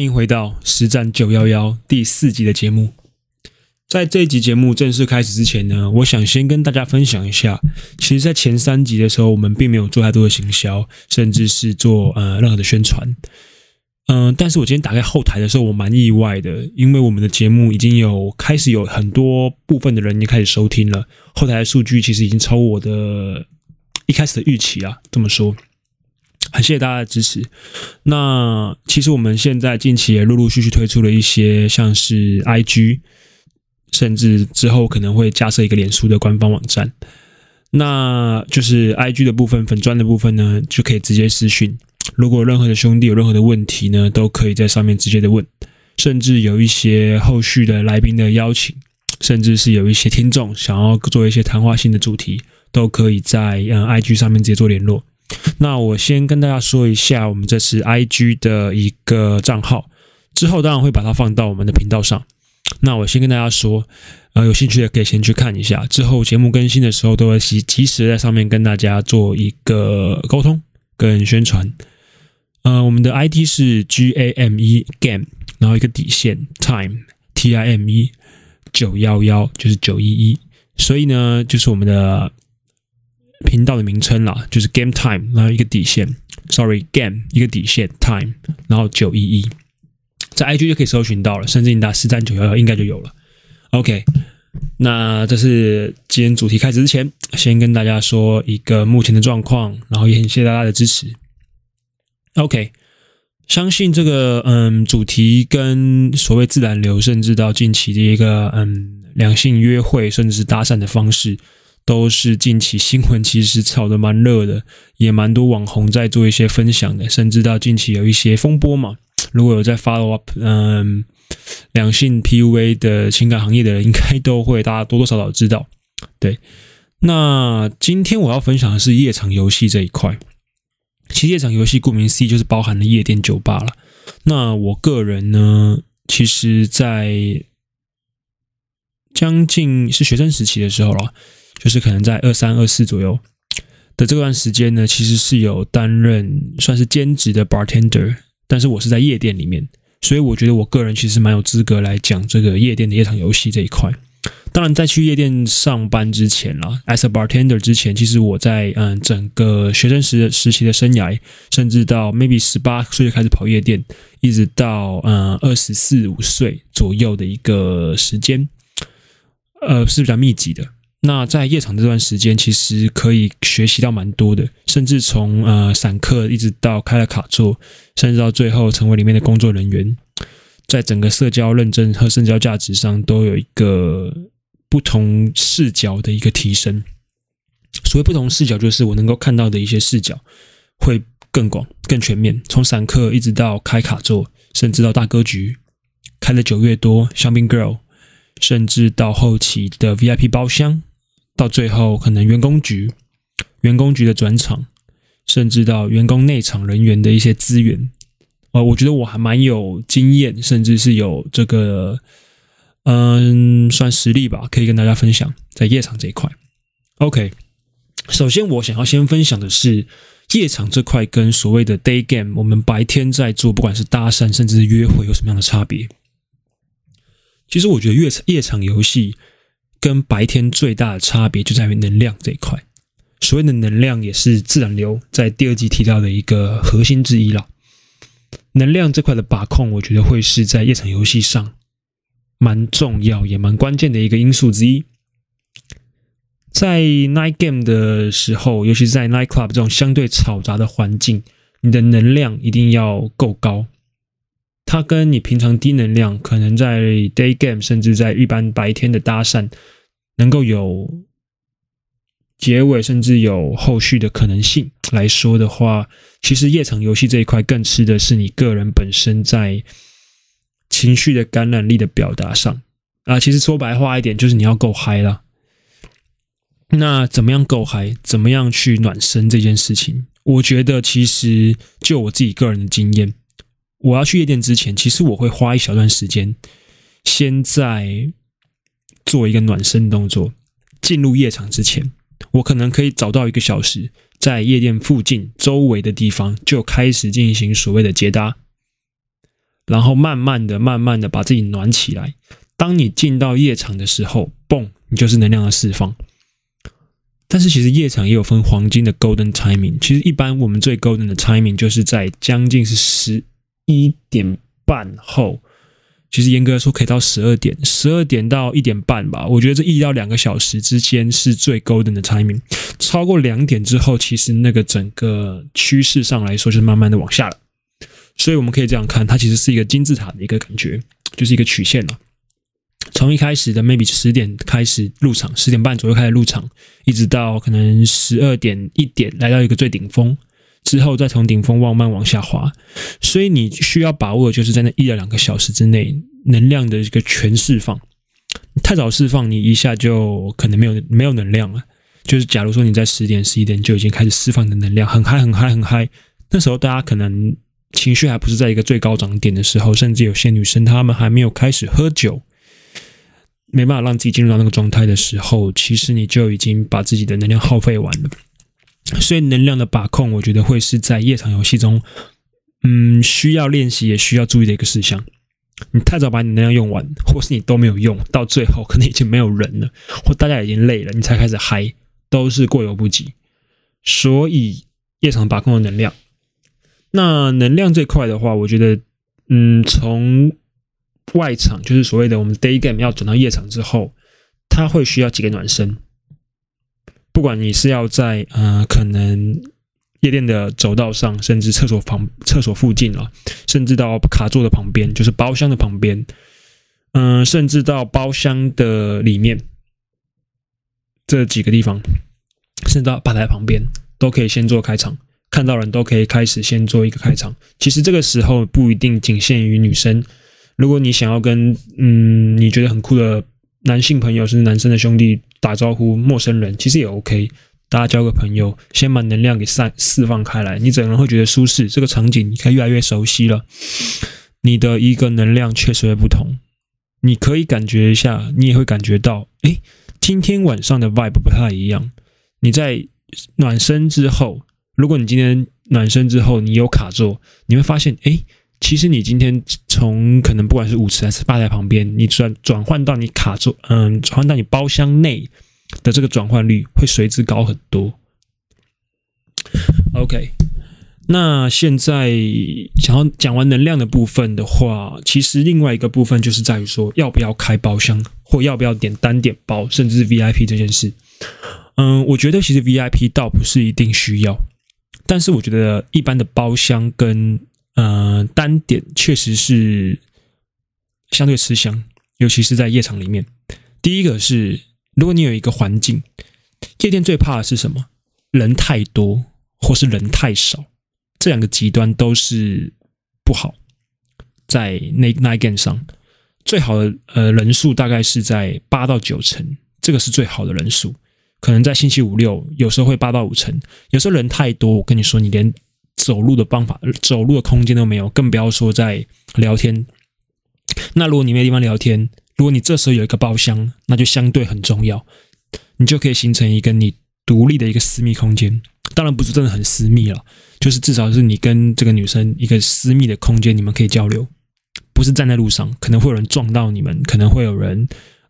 欢迎回到实战九幺幺第四集的节目。在这一集节目正式开始之前呢，我想先跟大家分享一下，其实，在前三集的时候，我们并没有做太多的行销，甚至是做呃任何的宣传。嗯、但是我今天打开后台的时候，我蛮意外的，因为我们的节目已经有开始有很多部分的人已经开始收听了，后台的数据其实已经超过我的一开始的预期啊，这么说。很谢谢大家的支持。那其实我们现在近期也陆陆续续推出了一些，像是 IG，甚至之后可能会架设一个脸书的官方网站。那就是 IG 的部分，粉专的部分呢，就可以直接私讯。如果任何的兄弟有任何的问题呢，都可以在上面直接的问。甚至有一些后续的来宾的邀请，甚至是有一些听众想要做一些谈话性的主题，都可以在嗯 IG 上面直接做联络。那我先跟大家说一下，我们这是 IG 的一个账号，之后当然会把它放到我们的频道上。那我先跟大家说，呃，有兴趣的可以先去看一下，之后节目更新的时候都会及及时在上面跟大家做一个沟通跟宣传。呃，我们的 ID 是 G A M E Game，然后一个底线 Time T I M E 九幺幺就是九一一，所以呢，就是我们的。频道的名称啦，就是 Game Time，然后一个底线，Sorry Game 一个底线 Time，然后九一一，在 IG 就可以搜寻到了，甚至你打实战九幺幺应该就有了。OK，那这是今天主题开始之前，先跟大家说一个目前的状况，然后也很谢谢大家的支持。OK，相信这个嗯主题跟所谓自然流，甚至到近期的一个嗯两性约会，甚至是搭讪的方式。都是近期新闻，其实炒得蛮热的，也蛮多网红在做一些分享的，甚至到近期有一些风波嘛。如果有在 follow up，嗯，两性 PUA 的情感行业的人，应该都会大家多多少少知道。对，那今天我要分享的是夜场游戏这一块。其实夜场游戏顾名思义就是包含了夜店、酒吧了。那我个人呢，其实在将近是学生时期的时候了。就是可能在二三二四左右的这段时间呢，其实是有担任算是兼职的 bartender，但是我是在夜店里面，所以我觉得我个人其实蛮有资格来讲这个夜店的夜场游戏这一块。当然，在去夜店上班之前啦，as a bartender 之前，其实我在嗯整个学生时时期的生涯，甚至到 maybe 十八岁就开始跑夜店，一直到嗯二十四五岁左右的一个时间，呃是比较密集的。那在夜场这段时间，其实可以学习到蛮多的，甚至从呃散客一直到开了卡座，甚至到最后成为里面的工作人员，在整个社交认证和社交价值上都有一个不同视角的一个提升。所谓不同视角，就是我能够看到的一些视角会更广、更全面。从散客一直到开卡座，甚至到大格局，开了九月多，香槟 girl，甚至到后期的 VIP 包厢。到最后，可能员工局、员工局的转场，甚至到员工内场人员的一些资源，呃，我觉得我还蛮有经验，甚至是有这个，嗯，算实力吧，可以跟大家分享在夜场这一块。OK，首先我想要先分享的是夜场这块跟所谓的 day game，我们白天在做，不管是搭讪甚至是约会，有什么样的差别？其实我觉得夜夜场游戏。跟白天最大的差别就在于能量这一块。所谓的能量也是自然流，在第二集提到的一个核心之一啦。能量这块的把控，我觉得会是在夜场游戏上蛮重要也蛮关键的一个因素之一。在 night game 的时候，尤其是在 night club 这种相对嘈杂的环境，你的能量一定要够高。它跟你平常低能量，可能在 day game 甚至在一般白天的搭讪，能够有结尾，甚至有后续的可能性来说的话，其实夜场游戏这一块更吃的是你个人本身在情绪的感染力的表达上啊。其实说白话一点，就是你要够嗨啦。那怎么样够嗨？怎么样去暖身这件事情？我觉得其实就我自己个人的经验。我要去夜店之前，其实我会花一小段时间，先在做一个暖身动作。进入夜场之前，我可能可以找到一个小时，在夜店附近周围的地方就开始进行所谓的接搭。然后慢慢的、慢慢的把自己暖起来。当你进到夜场的时候，嘣，你就是能量的释放。但是其实夜场也有分黄金的 golden timing。其实一般我们最 golden 的 timing 就是在将近是十一点半后。其实严格来说，可以到十二点，十二点到一点半吧。我觉得这一到两个小时之间是最 golden 的 timing。超过两点之后，其实那个整个趋势上来说，就是慢慢的往下了。所以我们可以这样看，它其实是一个金字塔的一个感觉，就是一个曲线了。从一开始的 maybe 十点开始入场，十点半左右开始入场，一直到可能十二点一点来到一个最顶峰。之后再从顶峰慢慢往下滑，所以你需要把握就是在那一到两个小时之内能量的一个全释放。太早释放，你一下就可能没有没有能量了。就是假如说你在十点十一点就已经开始释放的能量，很嗨很嗨很嗨，那时候大家可能情绪还不是在一个最高涨点的时候，甚至有些女生她们还没有开始喝酒，没办法让自己进入到那个状态的时候，其实你就已经把自己的能量耗费完了。所以能量的把控，我觉得会是在夜场游戏中，嗯，需要练习也需要注意的一个事项。你太早把你能量用完，或是你都没有用，到最后可能已经没有人了，或大家已经累了，你才开始嗨，都是过犹不及。所以夜场把控的能量，那能量这块的话，我觉得，嗯，从外场就是所谓的我们 day game 要转到夜场之后，它会需要几个暖身。不管你是要在呃，可能夜店的走道上，甚至厕所旁、厕所附近啊，甚至到卡座的旁边，就是包厢的旁边，嗯、甚至到包厢的里面这几个地方，甚至到吧台旁边，都可以先做开场，看到人都可以开始先做一个开场。其实这个时候不一定仅限于女生，如果你想要跟嗯你觉得很酷的男性朋友，甚至男生的兄弟。打招呼，陌生人其实也 OK，大家交个朋友，先把能量给散释放开来，你整个人会觉得舒适，这个场景你可以越来越熟悉了，你的一个能量确实会不同，你可以感觉一下，你也会感觉到，哎，今天晚上的 vibe 不太一样。你在暖身之后，如果你今天暖身之后你有卡座，你会发现，哎。其实你今天从可能不管是舞池还是吧台旁边，你转转换到你卡座，嗯，转换到你包厢内的这个转换率会随之高很多。OK，那现在想要讲完能量的部分的话，其实另外一个部分就是在于说要不要开包厢，或要不要点单点包，甚至是 VIP 这件事。嗯，我觉得其实 VIP 倒不是一定需要，但是我觉得一般的包厢跟呃，单点确实是相对吃香，尤其是在夜场里面。第一个是，如果你有一个环境，夜店最怕的是什么？人太多，或是人太少，这两个极端都是不好。在那 night game 上，最好的呃人数大概是在八到九成，这个是最好的人数。可能在星期五六，有时候会八到五成，有时候人太多，我跟你说，你连。走路的方法，走路的空间都没有，更不要说在聊天。那如果你没地方聊天，如果你这时候有一个包厢，那就相对很重要，你就可以形成一个你独立的一个私密空间。当然不是真的很私密了，就是至少是你跟这个女生一个私密的空间，你们可以交流，不是站在路上，可能会有人撞到你们，可能会有人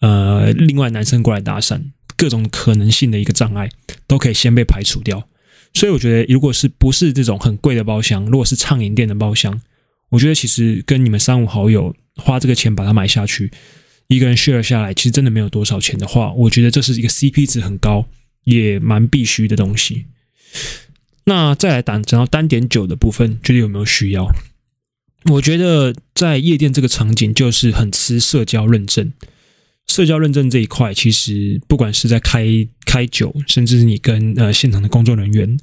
呃，另外男生过来搭讪，各种可能性的一个障碍都可以先被排除掉。所以我觉得，如果是不是这种很贵的包厢，如果是畅饮店的包厢，我觉得其实跟你们三五好友花这个钱把它买下去，一个人 share 下来，其实真的没有多少钱的话，我觉得这是一个 CP 值很高，也蛮必须的东西。那再来讲讲到单点酒的部分，觉得有没有需要？我觉得在夜店这个场景就是很吃社交认证。社交认证这一块，其实不管是在开开酒，甚至是你跟呃现场的工作人员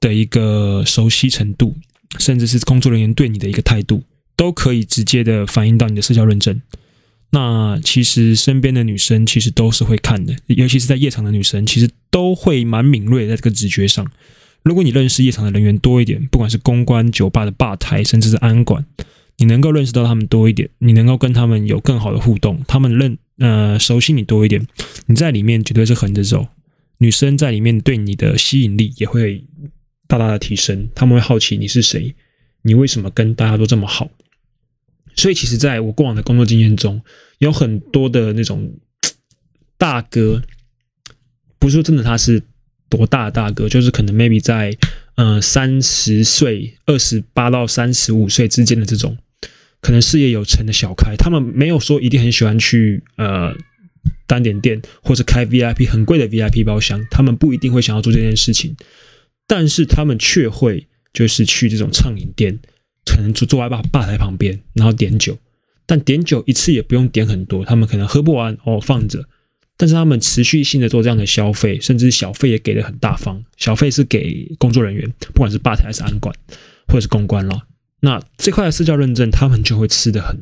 的一个熟悉程度，甚至是工作人员对你的一个态度，都可以直接的反映到你的社交认证。那其实身边的女生其实都是会看的，尤其是在夜场的女生，其实都会蛮敏锐在这个直觉上。如果你认识夜场的人员多一点，不管是公关、酒吧的吧台，甚至是安管，你能够认识到他们多一点，你能够跟他们有更好的互动，他们认。呃，熟悉你多一点，你在里面绝对是横着走。女生在里面对你的吸引力也会大大的提升，他们会好奇你是谁，你为什么跟大家都这么好。所以，其实在我过往的工作经验中，有很多的那种大哥，不是说真的他是多大的大哥，就是可能 maybe 在呃三十岁、二十八到三十五岁之间的这种，可能事业有成的小开，他们没有说一定很喜欢去呃单点店或者开 VIP 很贵的 VIP 包厢，他们不一定会想要做这件事情，但是他们却会就是去这种畅饮店。可能就坐在吧吧台旁边，然后点酒，但点酒一次也不用点很多，他们可能喝不完哦放着，但是他们持续性的做这样的消费，甚至小费也给的很大方，小费是给工作人员，不管是吧台还是安管或者是公关了，那这块的社交认证他们就会吃的很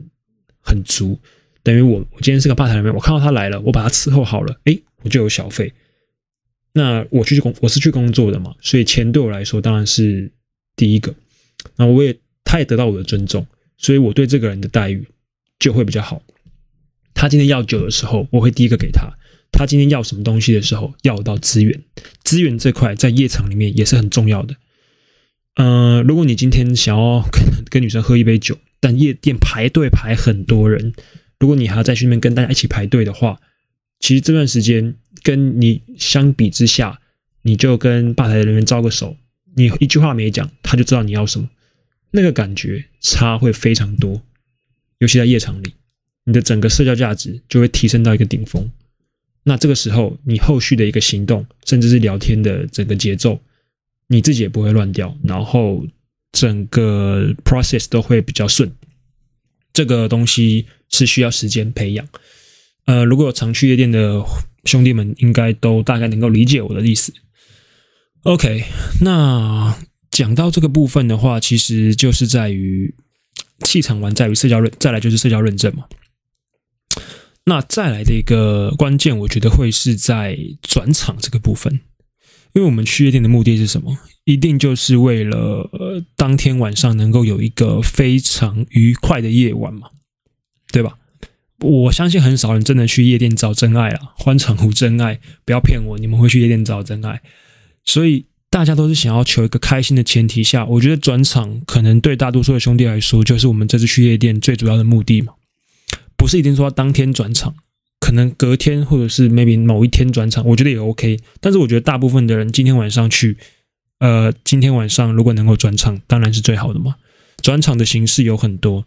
很足，等于我我今天是个吧台人员，我看到他来了，我把他伺候好了，诶，我就有小费，那我去工我是去工作的嘛，所以钱对我来说当然是第一个，那我也。他也得到我的尊重，所以我对这个人的待遇就会比较好。他今天要酒的时候，我会第一个给他；他今天要什么东西的时候，要到资源。资源这块在夜场里面也是很重要的。嗯、如果你今天想要跟跟女生喝一杯酒，但夜店排队排很多人，如果你还要在去那边跟大家一起排队的话，其实这段时间跟你相比之下，你就跟吧台的人员招个手，你一句话没讲，他就知道你要什么。那个感觉差会非常多，尤其在夜场里，你的整个社交价值就会提升到一个顶峰。那这个时候，你后续的一个行动，甚至是聊天的整个节奏，你自己也不会乱掉，然后整个 process 都会比较顺。这个东西是需要时间培养。呃，如果有常去夜店的兄弟们，应该都大概能够理解我的意思。OK，那。讲到这个部分的话，其实就是在于气场完，在于社交认，再来就是社交认证嘛。那再来的一个关键，我觉得会是在转场这个部分，因为我们去夜店的目的是什么？一定就是为了呃当天晚上能够有一个非常愉快的夜晚嘛，对吧？我相信很少人真的去夜店找真爱啊，欢场无真爱，不要骗我，你们会去夜店找真爱，所以。大家都是想要求一个开心的前提下，我觉得转场可能对大多数的兄弟来说，就是我们这次去夜店最主要的目的嘛。不是一定说当天转场，可能隔天或者是 maybe 某一天转场，我觉得也 OK。但是我觉得大部分的人今天晚上去，呃，今天晚上如果能够转场，当然是最好的嘛。转场的形式有很多，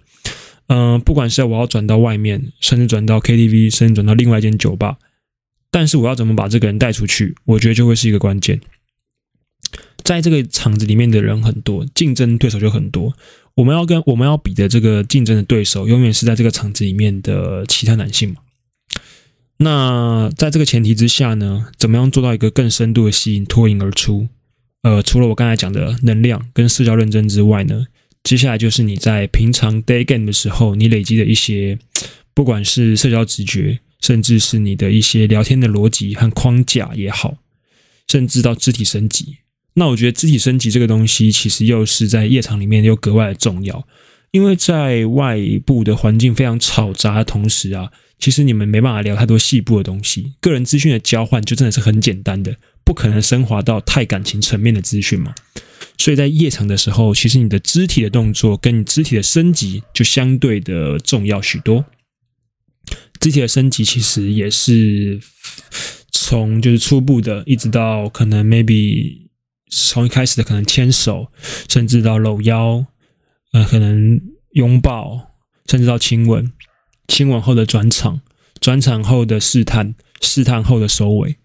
嗯、不管是我要转到外面，甚至转到 KTV，甚至转到另外一间酒吧，但是我要怎么把这个人带出去，我觉得就会是一个关键。在这个场子里面的人很多，竞争对手就很多。我们要跟我们要比的这个竞争的对手，永远是在这个场子里面的其他男性嘛。那在这个前提之下呢，怎么样做到一个更深度的吸引，脱颖而出？呃，除了我刚才讲的能量跟社交认真之外呢，接下来就是你在平常 day game 的时候，你累积的一些，不管是社交直觉，甚至是你的一些聊天的逻辑和框架也好，甚至到肢体升级。那我觉得肢体升级这个东西，其实又是在夜场里面又格外的重要，因为在外部的环境非常吵杂的同时啊，其实你们没办法聊太多细部的东西，个人资讯的交换就真的是很简单的，不可能升华到太感情层面的资讯嘛。所以在夜场的时候，其实你的肢体的动作跟你肢体的升级就相对的重要许多。肢体的升级其实也是从就是初步的，一直到可能 maybe。从一开始的可能牵手，甚至到搂腰，呃，可能拥抱，甚至到亲吻，亲吻后的转场，转场后的试探，试探后的收尾，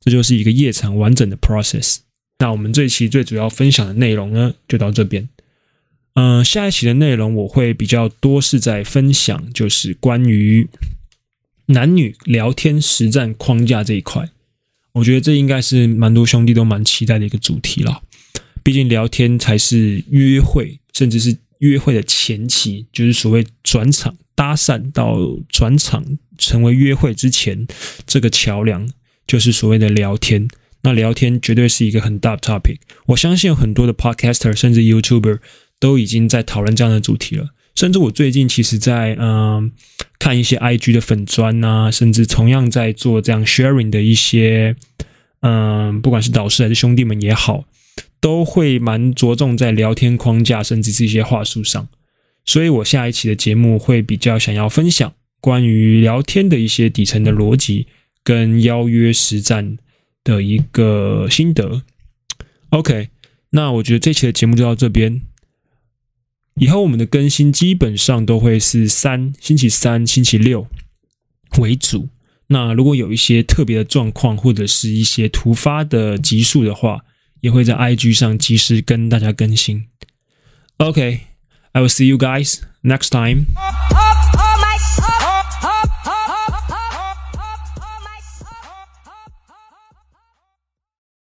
这就是一个夜场完整的 process。那我们这一期最主要分享的内容呢，就到这边。嗯、下一期的内容我会比较多是在分享，就是关于男女聊天实战框架这一块。我觉得这应该是蛮多兄弟都蛮期待的一个主题了。毕竟聊天才是约会，甚至是约会的前期，就是所谓转场搭讪到转场成为约会之前，这个桥梁就是所谓的聊天。那聊天绝对是一个很大的 topic。我相信有很多的 podcaster 甚至 YouTuber 都已经在讨论这样的主题了。甚至我最近其实在，嗯看一些 IG 的粉专啊，甚至同样在做这样 sharing 的一些，嗯，不管是导师还是兄弟们也好，都会蛮着重在聊天框架，甚至是一些话术上。所以我下一期的节目会比较想要分享关于聊天的一些底层的逻辑跟邀约实战的一个心得。OK，那我觉得这期的节目就到这边。以后我们的更新基本上都会是三星期三、星期六为主。那如果有一些特别的状况或者是一些突发的急数的话，也会在 IG 上及时跟大家更新。OK，I will see you guys next time.